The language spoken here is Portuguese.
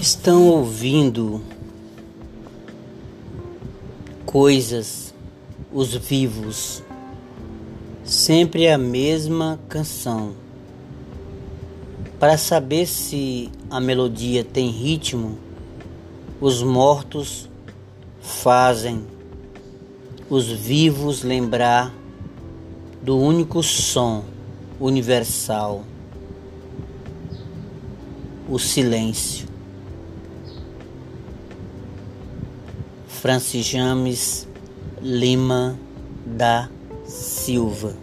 Estão ouvindo coisas, os vivos, sempre a mesma canção. Para saber se a melodia tem ritmo, os mortos fazem os vivos lembrar do único som universal, o silêncio. Francis James Lima da Silva